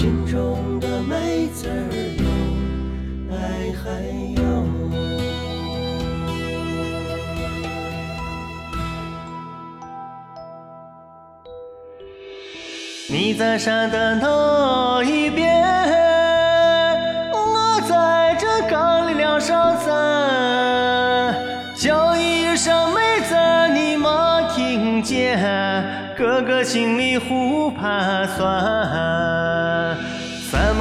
心中的美字儿有，爱还有。你在山的那一边，我在这岗里梁上站，叫一声妹子，你没听见？哥哥心里胡盘算，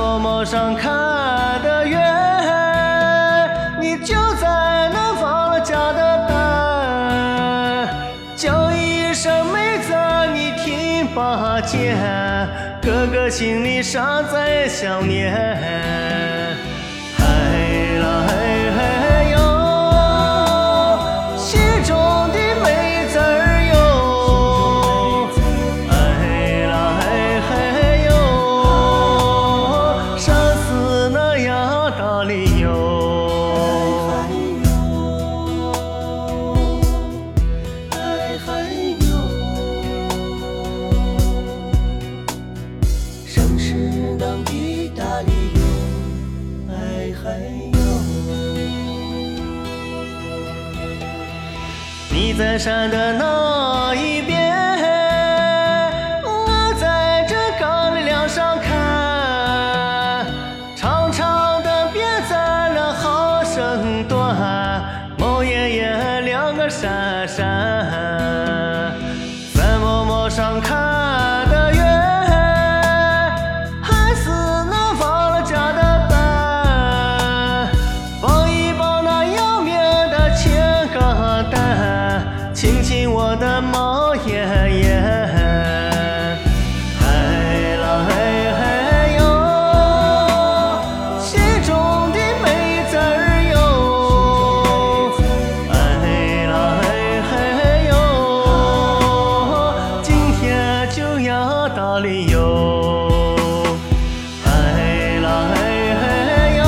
三毛毛上看的远，你就在那忘了家的蛋，叫一声妹子，你听不见？哥哥心里尚在想念。你在山的那一边，个山山，在毛毛上看里哟。哎啦哎嘿哟，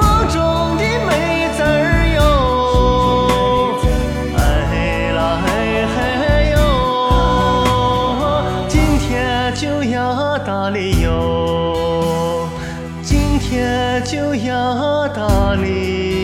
梦中的美字儿哟。哎啦哎嘿哟，今天就要到里哟，今天就要到里。